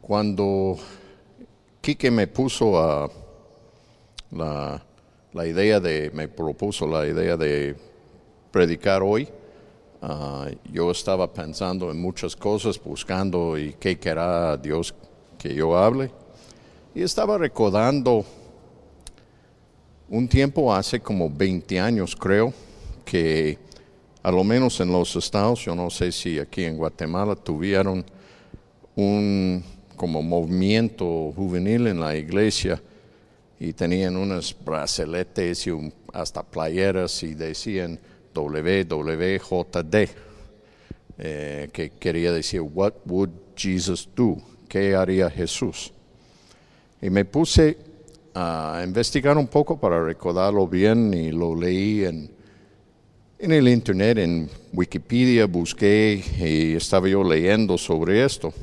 Cuando Quique me puso la idea de, me propuso la idea de predicar hoy, ah, yo estaba pensando en muchas cosas, buscando y qué querrá Dios que yo hable. Y estaba recordando un tiempo hace como 20 años, creo, que a lo menos en los estados, yo no sé si aquí en Guatemala tuvieron un como movimiento juvenil en la iglesia y tenían unos braceletes y hasta playeras y decían WWJD, eh, que quería decir What would Jesus do? ¿Qué haría Jesús? Y me puse a investigar un poco para recordarlo bien y lo leí en en el internet, en Wikipedia, busqué y estaba yo leyendo sobre esto.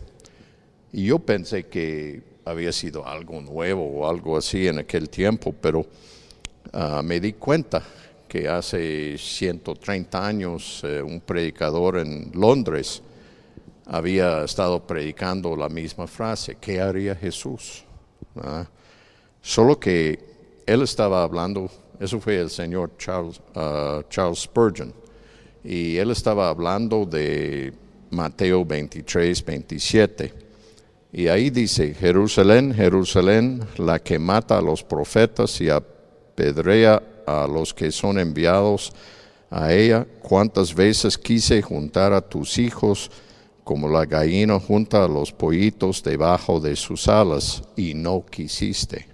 Y yo pensé que había sido algo nuevo o algo así en aquel tiempo, pero ah, me di cuenta que hace 130 años eh, un predicador en Londres había estado predicando la misma frase, ¿qué haría Jesús? ¿Ah? Solo que él estaba hablando eso fue el señor Charles, uh, Charles Spurgeon. Y él estaba hablando de Mateo 23, 27. Y ahí dice, Jerusalén, Jerusalén, la que mata a los profetas y apedrea a los que son enviados a ella, cuántas veces quise juntar a tus hijos como la gallina junta a los pollitos debajo de sus alas, y no quisiste.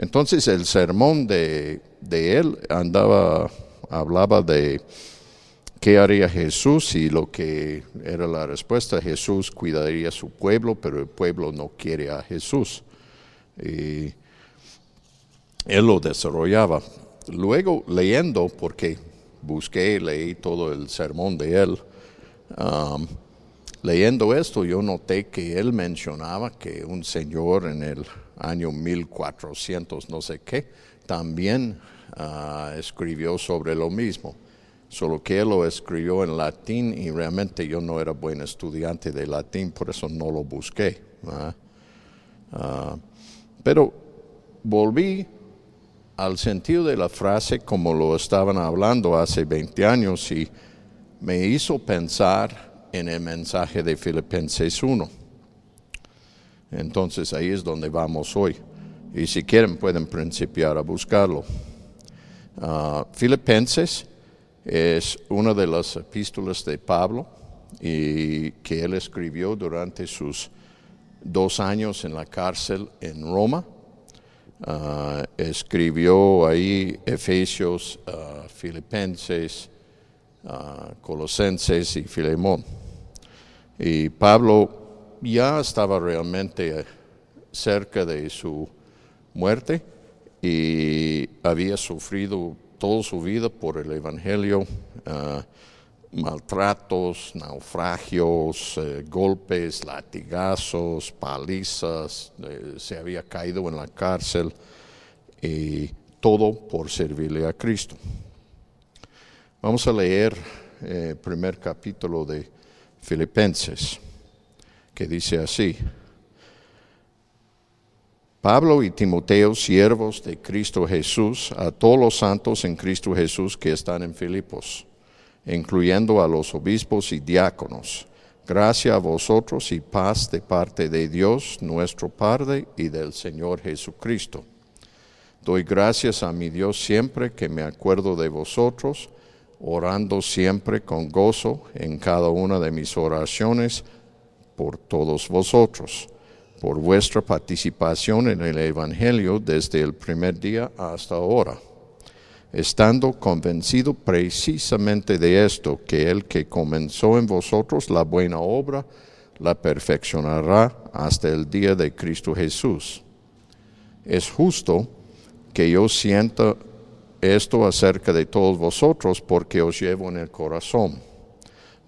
Entonces el sermón de, él andaba, hablaba de qué haría Jesús y lo que era la respuesta, Jesús cuidaría a su pueblo, pero el pueblo no quiere a Jesús. Y él lo desarrollaba. Luego leyendo, porque busqué, leí todo el sermón de él, um, leyendo esto yo noté que él mencionaba que un señor en el año 1400 no sé qué, también ah, escribió sobre lo mismo, solo que él lo escribió en latín y realmente yo no era buen estudiante de latín, por eso no lo busqué. Ah, pero volví al sentido de la frase como lo estaban hablando hace 20 años y me hizo pensar en el mensaje de Filipenses 1 entonces ahí es donde vamos hoy. Y si quieren pueden principiar a buscarlo. Ah, Filipenses es una de las epístolas de Pablo y que él escribió durante sus dos años en la cárcel en Roma. Ah, escribió ahí Efesios, uh, Filipenses, Colosenses y Filemón. Y Pablo ya estaba realmente cerca de su muerte y había sufrido toda su vida por el Evangelio, ah, maltratos, naufragios, eh, golpes, latigazos, palizas, eh, se había caído en la cárcel y todo por servirle a Cristo. Vamos a leer el eh, primer capítulo de Filipenses dice así, Pablo y Timoteo, siervos de Cristo Jesús, a todos los santos en Cristo Jesús que están en Filipos, incluyendo a los obispos y diáconos. Gracia a vosotros y paz de parte de Dios, nuestro Padre, y del Señor Jesucristo. Doy gracias a mi Dios siempre que me acuerdo de vosotros, orando siempre con gozo en cada una de mis oraciones, por todos vosotros, por vuestra participación en el Evangelio desde el primer día hasta ahora, estando convencido precisamente de esto, que el que comenzó en vosotros la buena obra, la perfeccionará hasta el día de Cristo Jesús. Es justo que yo sienta esto acerca de todos vosotros porque os llevo en el corazón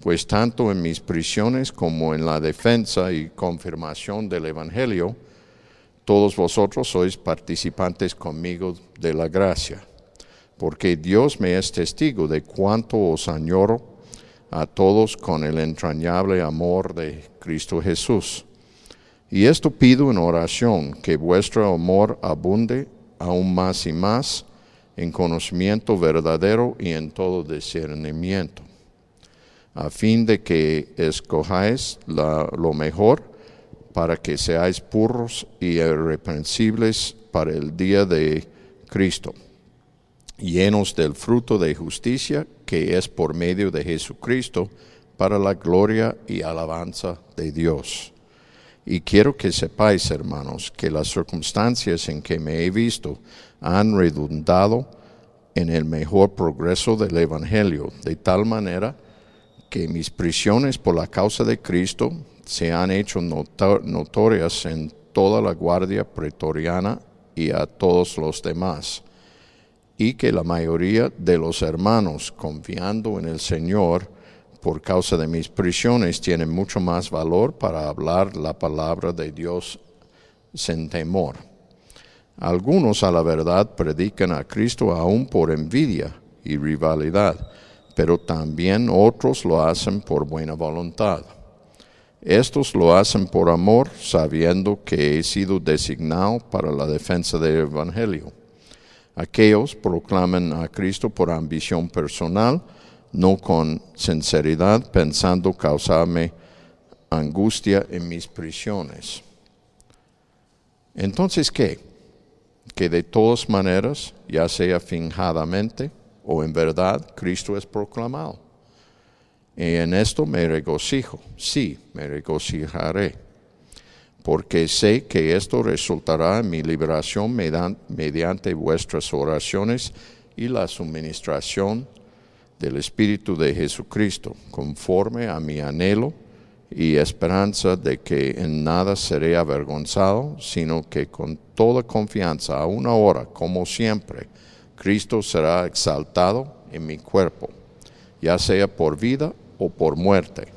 pues tanto en mis prisiones como en la defensa y confirmación del Evangelio, todos vosotros sois participantes conmigo de la gracia, porque Dios me es testigo de cuánto os añoro a todos con el entrañable amor de Cristo Jesús. Y esto pido en oración, que vuestro amor abunde aún más y más en conocimiento verdadero y en todo discernimiento, a fin de que escojáis lo mejor para que seáis puros y irreprensibles para el día de Cristo, llenos del fruto de justicia que es por medio de Jesucristo para la gloria y alabanza de Dios. Y quiero que sepáis, hermanos, que las circunstancias en que me he visto han redundado en el mejor progreso del Evangelio, de tal manera que mis prisiones por la causa de Cristo se han hecho notorias en toda la guardia pretoriana y a todos los demás, y que la mayoría de los hermanos, confiando en el Señor, por causa de mis prisiones, tienen mucho más valor para hablar la palabra de Dios sin temor. Algunos a la verdad predican a Cristo aún por envidia y rivalidad, pero también otros lo hacen por buena voluntad. Estos lo hacen por amor, sabiendo que he sido designado para la defensa del Evangelio. Aquellos proclaman a Cristo por ambición personal, no con sinceridad, pensando causarme angustia en mis prisiones. Entonces, ¿qué? Que de todas maneras, ya sea finjadamente o en verdad, Cristo es proclamado. Y en esto me regocijo, sí, me regocijaré, porque sé que esto resultará en mi liberación mediante vuestras oraciones y la suministración del Espíritu de Jesucristo, conforme a mi anhelo y esperanza de que en nada seré avergonzado, sino que con toda confianza, a una hora, como siempre, Cristo será exaltado en mi cuerpo, ya sea por vida o por muerte.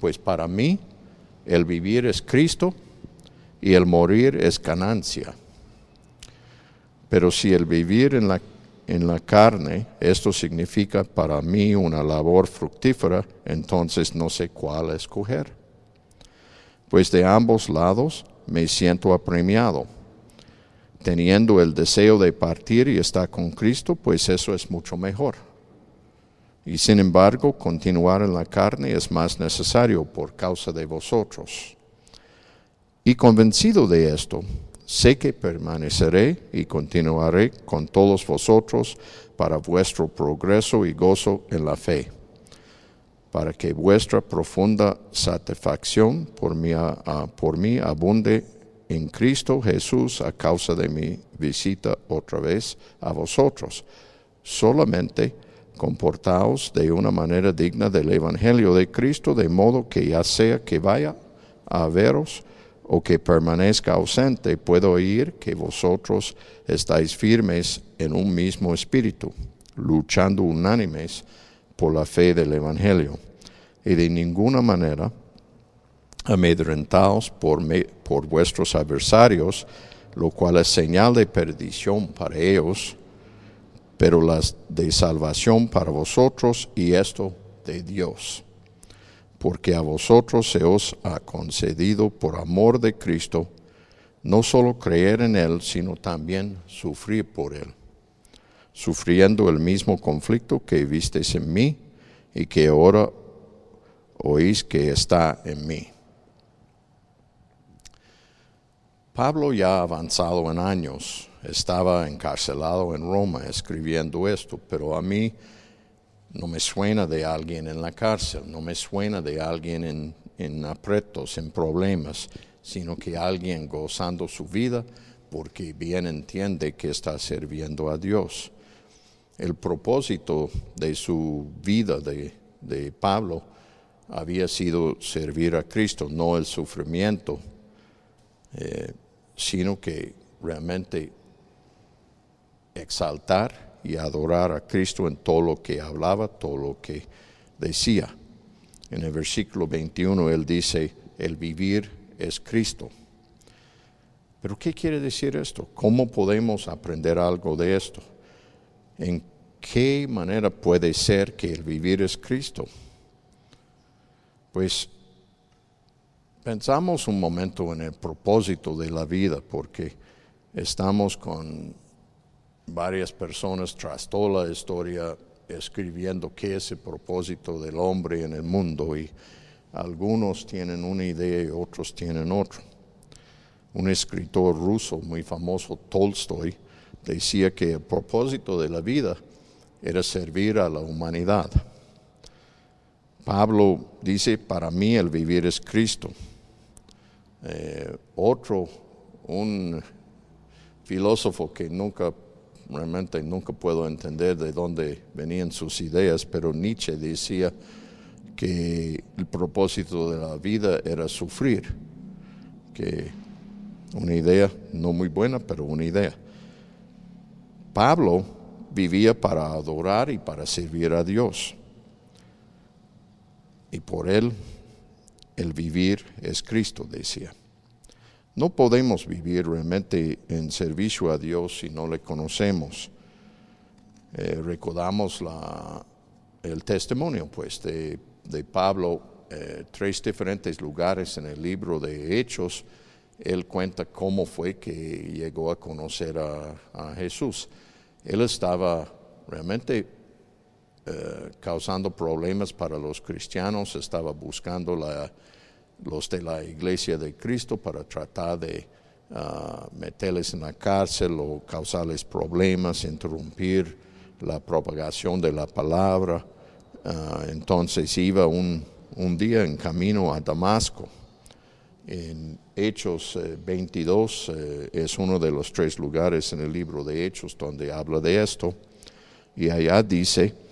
Pues para mí el vivir es Cristo y el morir es ganancia. Pero si el vivir en la, en la carne, esto significa para mí una labor fructífera, entonces no sé cuál escoger. Pues de ambos lados me siento apremiado. Teniendo el deseo de partir y estar con Cristo, pues eso es mucho mejor y sin embargo, continuar en la carne es más necesario por causa de vosotros. Y convencido de esto, sé que permaneceré y continuaré con todos vosotros para vuestro progreso y gozo en la fe, para que vuestra profunda satisfacción por mí, por mí abunde en Cristo Jesús a causa de mi visita otra vez a vosotros. Solamente comportaos de una manera digna del Evangelio de Cristo, de modo que ya sea que vaya a veros o que permanezca ausente, puedo oír que vosotros estáis firmes en un mismo espíritu, luchando unánimes por la fe del Evangelio, y de ninguna manera amedrentaos por, por vuestros adversarios, lo cual es señal de perdición para ellos, pero las de salvación para vosotros y esto de Dios. Porque a vosotros se os ha concedido por amor de Cristo no solo creer en Él, sino también sufrir por Él, sufriendo el mismo conflicto que visteis en mí y que ahora oís que está en mí. Pablo ya avanzado en años estaba encarcelado en Roma escribiendo esto, pero a mí no me suena de alguien en la cárcel, no me suena de alguien en, en apretos, en problemas, sino que alguien gozando su vida porque bien entiende que está sirviendo a Dios. El propósito de su vida de, de Pablo había sido servir a Cristo, no el sufrimiento, eh, sino que realmente exaltar y adorar a Cristo en todo lo que hablaba, todo lo que decía. En el versículo 21 él dice, el vivir es Cristo. Pero ¿qué quiere decir esto? ¿Cómo podemos aprender algo de esto? ¿En qué manera puede ser que el vivir es Cristo? Pues pensamos un momento en el propósito de la vida, porque estamos con varias personas tras toda la historia escribiendo qué es el propósito del hombre en el mundo y algunos tienen una idea y otros tienen otra. Un escritor ruso muy famoso, Tolstoy, decía que el propósito de la vida era servir a la humanidad. Pablo dice, para mí el vivir es Cristo. Eh, otro, un filósofo que nunca, realmente nunca puedo entender de dónde venían sus ideas, pero Nietzsche decía que el propósito de la vida era sufrir, que una idea no muy buena, pero una idea. Pablo vivía para adorar y para servir a Dios. Y por él el vivir es Cristo, decía. No podemos vivir realmente en servicio a Dios si no le conocemos. Eh, recordamos el testimonio pues, de, Pablo, eh, tres diferentes lugares en el libro de Hechos. Él cuenta cómo fue que llegó a conocer a Jesús él estaba realmente eh, causando problemas para los cristianos, estaba buscando los de la iglesia de Cristo para tratar de ah, meterles en la cárcel o causarles problemas, interrumpir la propagación de la palabra. Ah, entonces iba un, día en camino a Damasco en Hechos 22 eh, eh, es uno de los tres lugares en el libro de Hechos donde habla de esto. Y allá dice,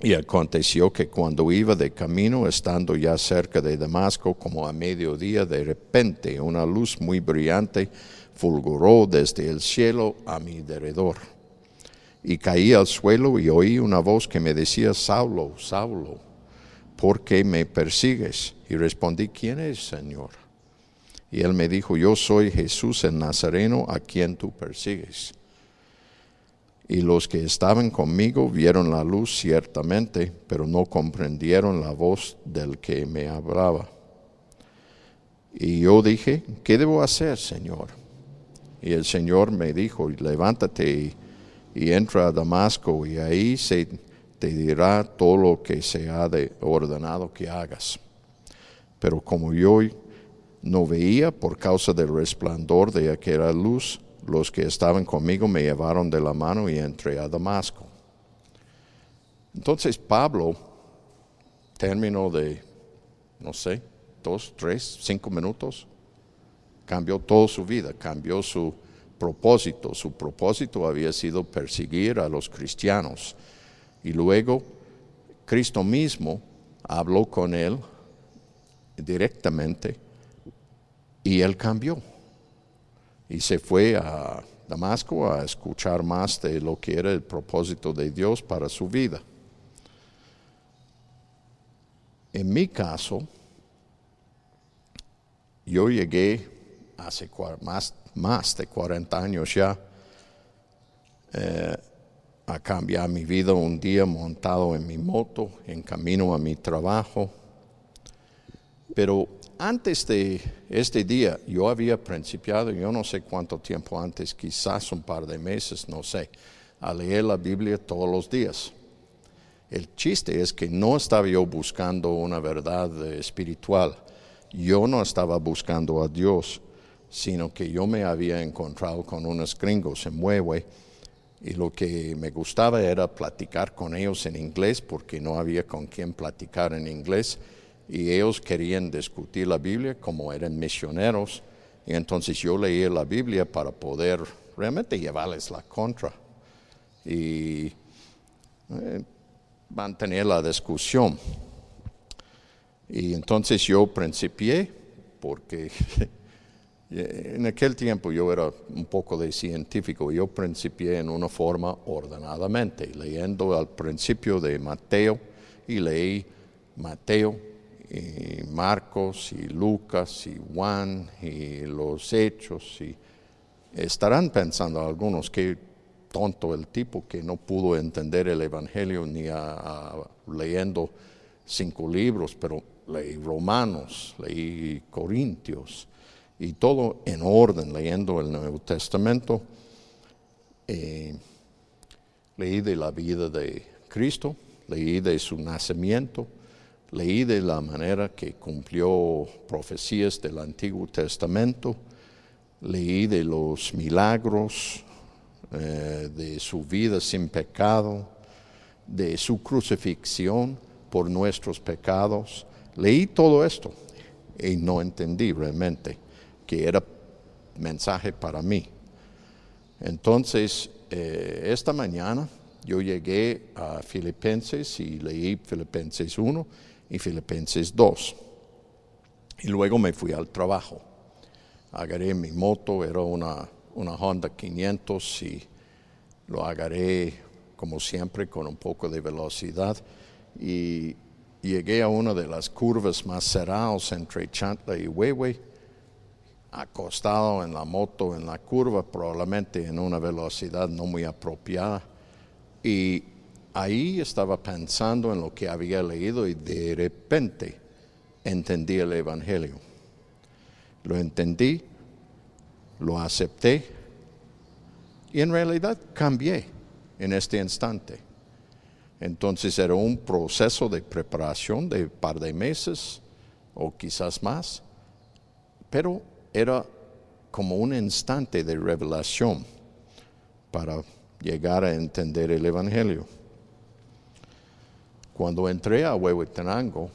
y aconteció que cuando iba de camino, estando ya cerca de Damasco, como a mediodía, de repente una luz muy brillante fulguró desde el cielo a mi derredor. Y caí al suelo y oí una voz que me decía, Saulo, Saulo, ¿por qué me persigues? Y respondí, ¿quién es, Señor? Y él me dijo, yo soy Jesús el Nazareno a quien tú persigues. Y los que estaban conmigo vieron la luz ciertamente, pero no comprendieron la voz del que me hablaba. Y yo dije, ¿qué debo hacer, Señor? Y el Señor me dijo, levántate y, entra a Damasco y ahí se te dirá todo lo que se ha ordenado que hagas. Pero como yo no veía por causa del resplandor de aquella luz, los que estaban conmigo me llevaron de la mano y entré a Damasco. Entonces Pablo, término de, no sé, dos, tres, cinco minutos, cambió toda su vida, cambió su propósito. Su propósito había sido perseguir a los cristianos. Y luego Cristo mismo habló con él directamente y él cambió. Y se fue a Damasco a escuchar más de lo que era el propósito de Dios para su vida. En mi caso, yo llegué hace más, más de 40 años ya eh, a cambiar mi vida un día montado en mi moto, en camino a mi trabajo. Pero antes de este día, yo había principiado, yo no sé cuánto tiempo antes, quizás un par de meses, no sé, a leer la Biblia todos los días. El chiste es que no estaba yo buscando una verdad espiritual, yo no estaba buscando a Dios, sino que yo me había encontrado con unos gringos en Mueve y lo que me gustaba era platicar con ellos en inglés porque no había con quien platicar en inglés y ellos querían discutir la Biblia como eran misioneros. Y entonces yo leí la Biblia para poder realmente llevarles la contra y eh, mantener la discusión. Y entonces yo principié, porque en aquel tiempo yo era un poco de científico, yo principié en una forma ordenadamente, leyendo al principio de Mateo y leí Mateo y Marcos y Lucas y Juan y los hechos y estarán pensando algunos que tonto el tipo que no pudo entender el evangelio ni leyendo cinco libros, pero leí Romanos, leí Corintios y todo en orden, leyendo el Nuevo Testamento. Eh, leí de la vida de Cristo, leí de su nacimiento, leí de la manera que cumplió profecías del Antiguo Testamento, leí de los milagros, eh, de su vida sin pecado, de su crucifixión por nuestros pecados. Leí todo esto y no entendí realmente que era mensaje para mí. Entonces, eh, esta mañana yo llegué a Filipenses y leí Filipenses 1 y Filipenses 2. Y luego me fui al trabajo. Agarré mi moto, era una, una Honda 500 y lo agarré como siempre con un poco de velocidad y llegué a una de las curvas más cerradas entre Chantla y Huehue, acostado en la moto en la curva, probablemente en una velocidad no muy apropiada. Y ahí estaba pensando en lo que había leído y de repente entendí el Evangelio. Lo entendí, lo acepté y en realidad cambié en este instante. Entonces era un proceso de preparación de un par de meses o quizás más, pero era como un instante de revelación para llegar a entender el Evangelio. Cuando entré a Huehuetenango,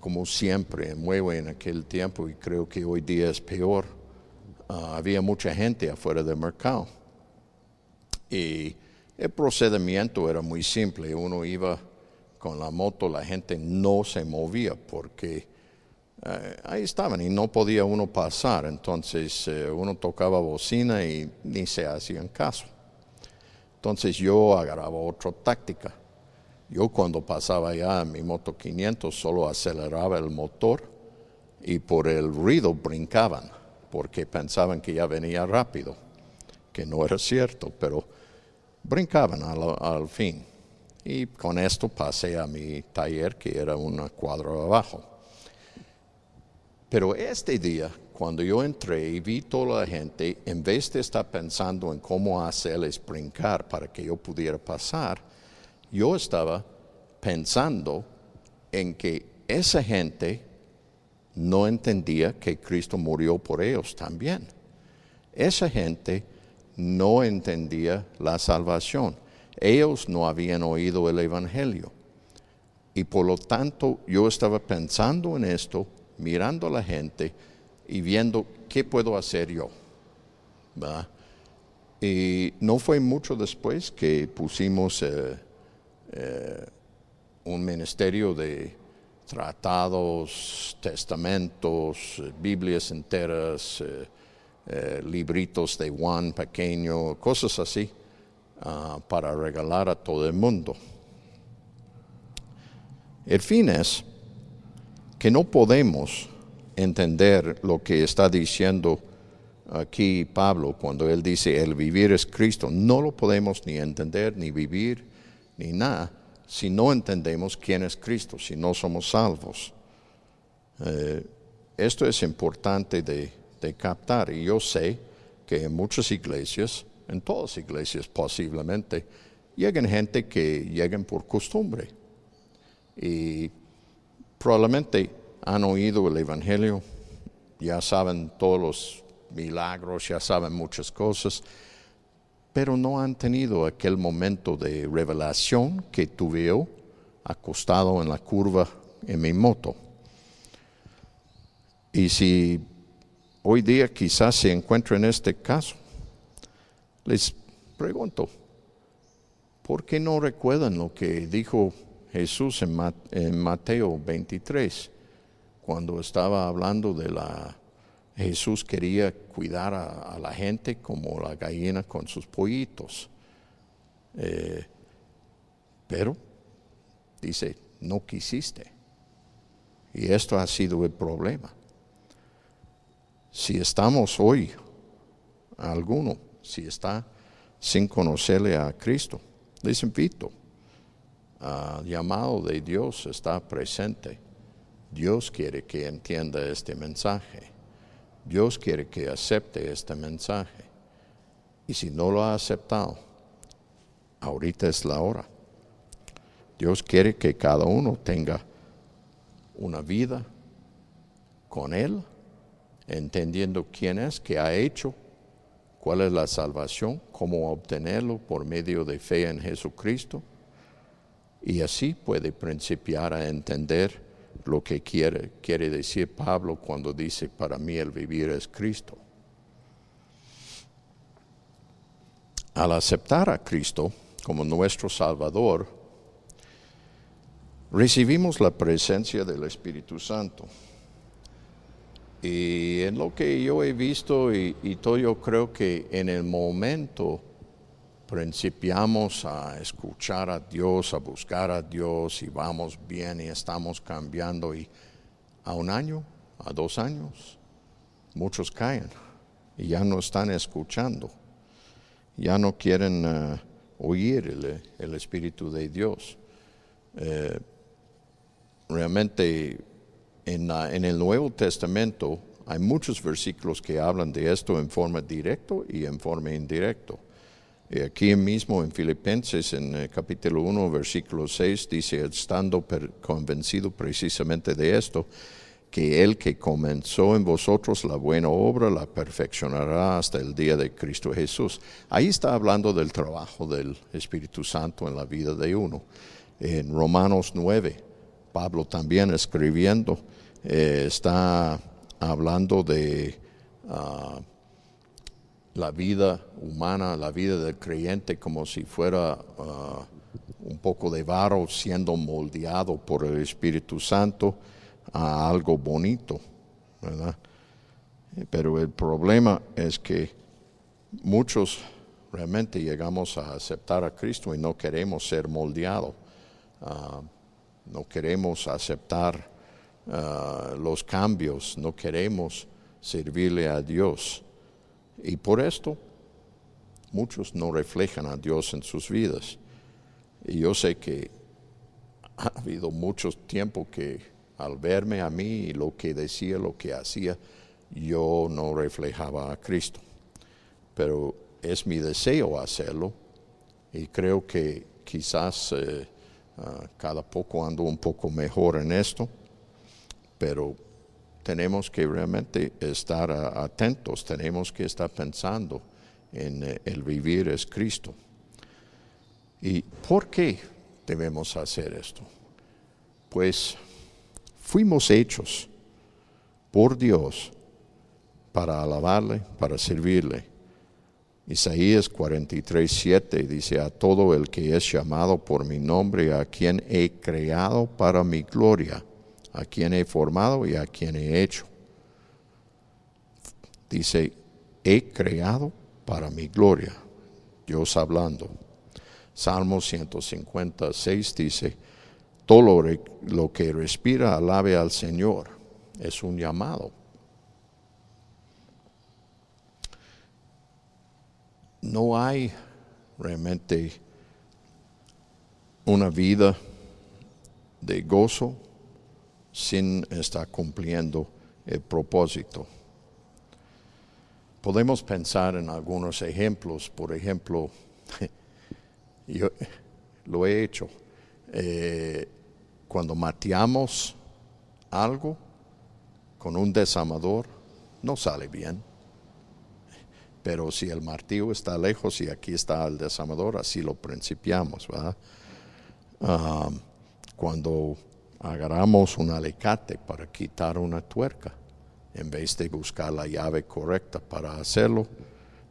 como siempre en Huehue en aquel tiempo, y creo que hoy día es peor, ah, había mucha gente afuera del mercado. Y el procedimiento era muy simple. Uno iba con la moto, la gente no se movía porque eh, ahí estaban y no podía uno pasar. Entonces eh, uno tocaba bocina y ni se hacían caso. Entonces yo agarraba otra táctica. Yo cuando pasaba ya en mi moto 500 solo aceleraba el motor y por el ruido brincaban porque pensaban que ya venía rápido, que no era cierto, pero brincaban al, fin. Y con esto pasé a mi taller, que era una cuadra abajo. Pero este día, cuando yo entré y vi toda la gente, en vez de estar pensando en cómo hacerles brincar para que yo pudiera pasar, yo estaba pensando en que esa gente no entendía que Cristo murió por ellos también. Esa gente no entendía la salvación. Ellos no habían oído el Evangelio. Y por lo tanto yo estaba pensando en esto, mirando a la gente y viendo qué puedo hacer yo. Y no fue mucho después que pusimos eh, eh, un ministerio de tratados, testamentos, Biblias enteras, eh, eh, libritos de Juan pequeño, cosas así, ah, para regalar a todo el mundo. El fin es que no podemos entender lo que está diciendo aquí Pablo cuando él dice el vivir es Cristo. No lo podemos ni entender, ni vivir, ni nada, si no entendemos quién es Cristo, si no somos salvos. Eh, esto es importante de captar. Y yo sé que en muchas iglesias, en todas iglesias posiblemente, llegan gente que llegan por costumbre. Y probablemente han oído el Evangelio, ya saben todos los milagros, ya saben muchas cosas, pero no han tenido aquel momento de revelación que tuve yo acostado en la curva en mi moto. Y si hoy día quizás se encuentra en este caso. Les pregunto, ¿por qué no recuerdan lo que dijo Jesús en, Mateo 23, cuando estaba hablando de la... Jesús quería cuidar a, la gente como la gallina con sus pollitos. Eh, pero, dice, no quisiste. Y esto ha sido el problema. Si estamos hoy, alguno, si está sin conocerle a Cristo, les invito. El llamado de Dios está presente Dios quiere que entienda este mensaje. Dios quiere que acepte este mensaje. Y si no lo ha aceptado, ahorita es la hora. Dios quiere que cada uno tenga una vida con Él, entendiendo quién es, qué ha hecho, cuál es la salvación, cómo obtenerlo por medio de fe en Jesucristo. Y así puede principiar a entender lo que quiere, quiere decir Pablo cuando dice, para mí el vivir es Cristo. Al aceptar a Cristo como nuestro Salvador, recibimos la presencia del Espíritu Santo. Y en lo que yo he visto y, todo, yo creo que en el momento principiamos a escuchar a Dios, a buscar a Dios y vamos bien y estamos cambiando y a un año, a dos años, muchos caen y ya no están escuchando, ya no quieren eh, oír el, Espíritu de Dios. Eh, realmente en, en, el Nuevo Testamento hay muchos versículos que hablan de esto en forma directa y en forma indirecta. Aquí mismo en Filipenses, en el capítulo 1, versículo 6, dice, estando convencido precisamente de esto, que el que comenzó en vosotros la buena obra la perfeccionará hasta el día de Cristo Jesús. Ahí está hablando del trabajo del Espíritu Santo en la vida de uno. En Romanos 9, Pablo también escribiendo, eh, está hablando de... Ah, la vida humana, la vida del creyente como si fuera uh, un poco de barro siendo moldeado por el Espíritu Santo a algo bonito, ¿verdad? Pero el problema es que muchos realmente llegamos a aceptar a Cristo y no queremos ser moldeados, uh, no queremos aceptar uh, los cambios, no queremos servirle a Dios. Y por esto muchos no reflejan a Dios en sus vidas. Y yo sé que ha habido mucho tiempo que al verme a mí y lo que decía, lo que hacía, yo no reflejaba a Cristo. Pero es mi deseo hacerlo y creo que quizás eh, ah, cada poco ando un poco mejor en esto, pero tenemos que realmente estar atentos, tenemos que estar pensando en eh, el vivir es Cristo. ¿Y por qué debemos hacer esto? Pues fuimos hechos por Dios para alabarle, para servirle. Isaías 43, 7 dice, a todo el que es llamado por mi nombre, a quien he creado para mi gloria a quien he formado y a quien he hecho. Dice, he creado para mi gloria. Dios hablando. Salmo 156 dice, todo lo, que respira alabe al Señor. Es un llamado. No hay realmente una vida de gozo, sin estar cumpliendo el propósito. Podemos pensar en algunos ejemplos, por ejemplo, yo lo he hecho, eh, cuando mateamos algo con un desamador, no sale bien. Pero si el martillo está lejos y aquí está el desamador, así lo principiamos, ¿verdad? Ah, cuando agarramos un alicate para quitar una tuerca. En vez de buscar la llave correcta para hacerlo,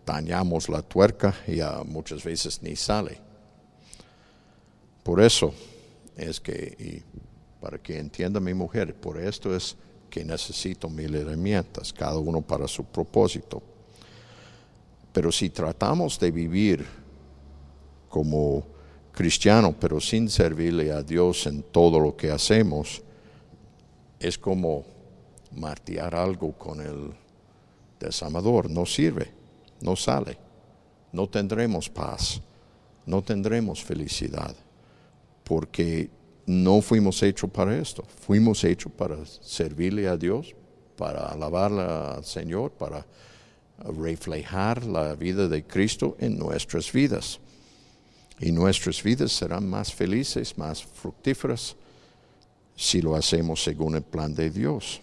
dañamos la tuerca y muchas veces ni sale. Por eso es que, y para que entienda mi mujer, por esto es que necesito mil herramientas, cada uno para su propósito. Pero si tratamos de vivir como cristiano, pero sin servirle a Dios en todo lo que hacemos, es como martear algo con el desamador. No sirve, no sale. No tendremos paz, no tendremos felicidad, porque no fuimos hechos para esto, fuimos hechos para servirle a Dios, para alabar al Señor, para reflejar la vida de Cristo en nuestras vidas. Y nuestras vidas serán más felices, más fructíferas, si lo hacemos según el plan de Dios.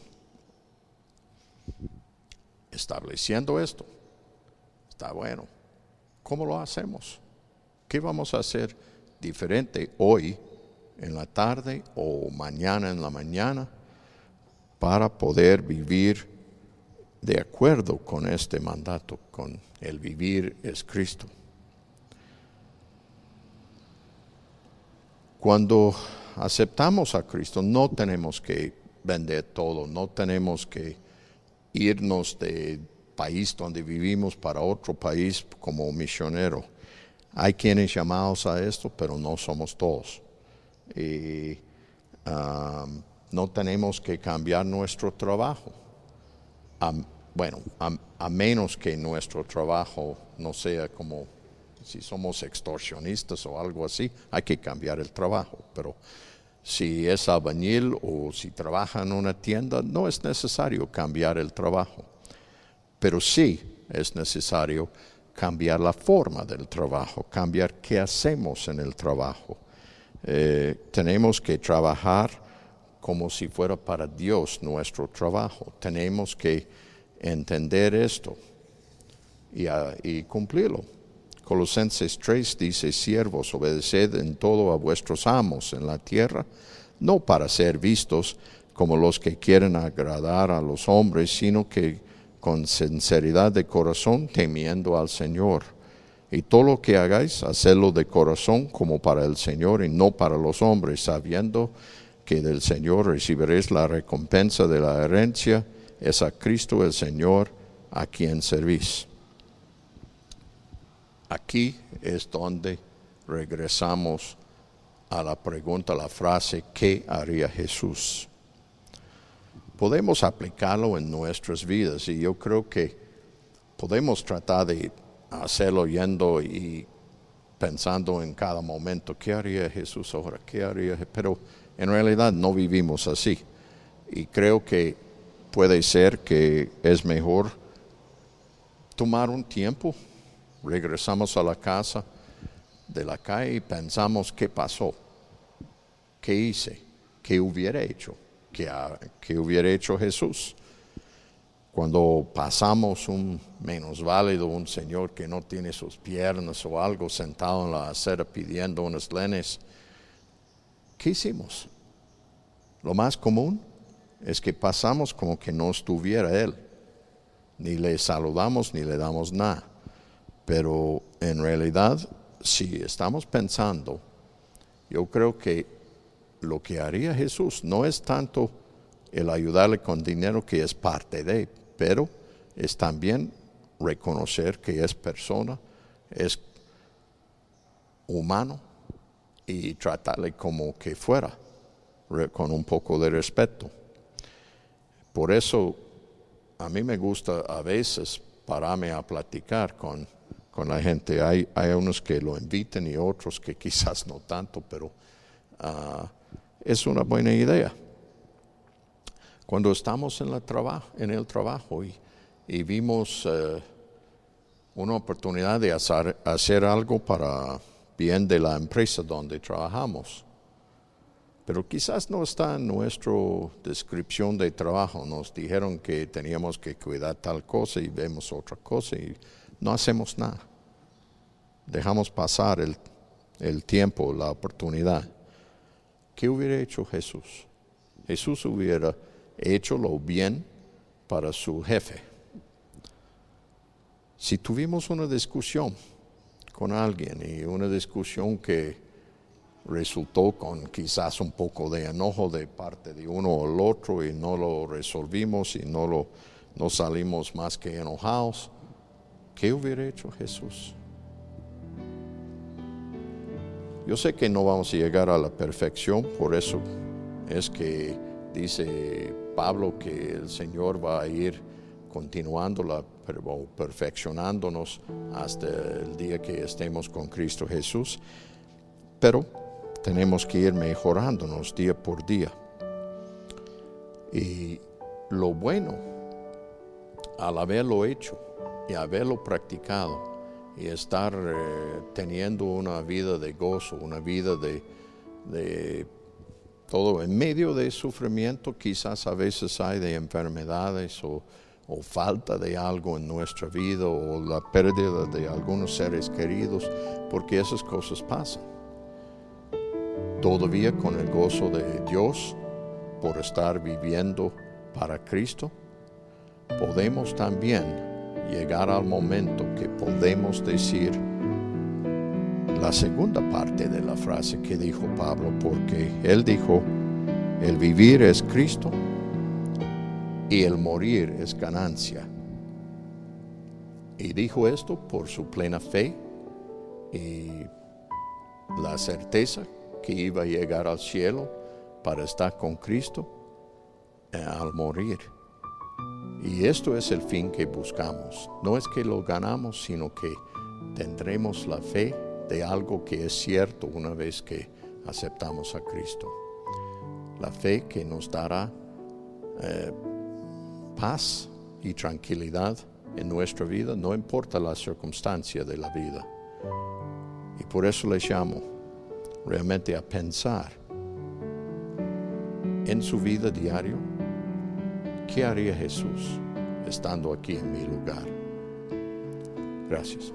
Estableciendo esto, está bueno. ¿Cómo lo hacemos? ¿Qué vamos a hacer diferente hoy en la tarde o mañana en la mañana para poder vivir de acuerdo con este mandato, con el vivir es Cristo. Cuando aceptamos a Cristo no tenemos que vender todo, no tenemos que irnos del país donde vivimos para otro país como misionero. Hay quienes llamados a esto, pero no somos todos. Y no tenemos que cambiar nuestro trabajo bueno, a, menos que nuestro trabajo no sea como si somos extorsionistas o algo así, hay que cambiar el trabajo. Pero si es albañil o si trabaja en una tienda, no es necesario cambiar el trabajo. Pero sí es necesario cambiar la forma del trabajo, cambiar qué hacemos en el trabajo. Eh, tenemos que trabajar como si fuera para Dios nuestro trabajo. Tenemos que entender esto y, cumplirlo. Colosenses 3 dice, siervos, obedeced en todo a vuestros amos en la tierra, no para ser vistos como los que quieren agradar a los hombres, sino que con sinceridad de corazón, temiendo al Señor. Y todo lo que hagáis, hacedlo de corazón como para el Señor y no para los hombres, sabiendo que del Señor recibiréis la recompensa de la herencia es a Cristo el Señor a quien servís. Aquí es donde regresamos a la pregunta, la frase, ¿qué haría Jesús? Podemos aplicarlo en nuestras vidas y yo creo que podemos tratar de hacerlo yendo y pensando en cada momento, ¿qué haría Jesús ahora? ¿Qué haría? Pero en realidad no vivimos así. Y creo que puede ser que es mejor tomar un tiempo, regresamos a la casa de la calle y pensamos qué pasó, qué hice, qué hubiera hecho, qué, hubiera hecho Jesús. Cuando pasamos un menos válido, un señor que no tiene sus piernas o algo sentado en la acera pidiendo unos lenes, ¿qué hicimos? Lo más común, es que pasamos como que no estuviera Él. Ni le saludamos ni le damos nada. Pero en realidad, si estamos pensando, yo creo que lo que haría Jesús no es tanto el ayudarle con dinero que es parte de, pero es también reconocer que es persona, es humano y tratarle como que fuera, con un poco de respeto. Por eso a mí me gusta a veces pararme a platicar con, la gente. Hay, hay unos que lo inviten y otros que quizás no tanto, pero ah, es una buena idea. Cuando estamos en, en el trabajo y, vimos eh, una oportunidad de hacer, hacer algo para bien de la empresa donde trabajamos, pero quizás no está en nuestra descripción de trabajo. Nos dijeron que teníamos que cuidar tal cosa y vemos otra cosa y no hacemos nada. Dejamos pasar el, el tiempo, la oportunidad. ¿Qué hubiera hecho Jesús? Jesús hubiera hecho lo bien para su jefe. Si tuvimos una discusión con alguien y una discusión que resultó con quizás un poco de enojo de parte de uno o el otro y no lo resolvimos y no, lo, no salimos más que enojados. ¿Qué hubiera hecho Jesús? Yo sé que no vamos a llegar a la perfección, por eso es que dice Pablo que el Señor va a ir continuando la, perfeccionándonos hasta el día que estemos con Cristo Jesús. Pero tenemos que ir mejorándonos día por día. Y lo bueno, al haberlo hecho y haberlo practicado, y estar eh, teniendo una vida de gozo, una vida de, de, todo en medio de sufrimiento, quizás a veces hay de enfermedades o, o, falta de algo en nuestra vida o la pérdida de algunos seres queridos, porque esas cosas pasan. Todavía con el gozo de Dios por estar viviendo para Cristo, podemos también llegar al momento que podemos decir la segunda parte de la frase que dijo Pablo, porque él dijo, el vivir es Cristo y el morir es ganancia. Y dijo esto por su plena fe y la certeza que iba a llegar al cielo para estar con Cristo eh, al morir. Y esto es el fin que buscamos. No es que lo ganamos, sino que tendremos la fe de algo que es cierto una vez que aceptamos a Cristo. La fe que nos dará eh, paz y tranquilidad en nuestra vida, no importa la circunstancia de la vida. Y por eso le llamo realmente a pensar en su vida diaria ¿Qué haría Jesús estando aquí en mi lugar? Gracias.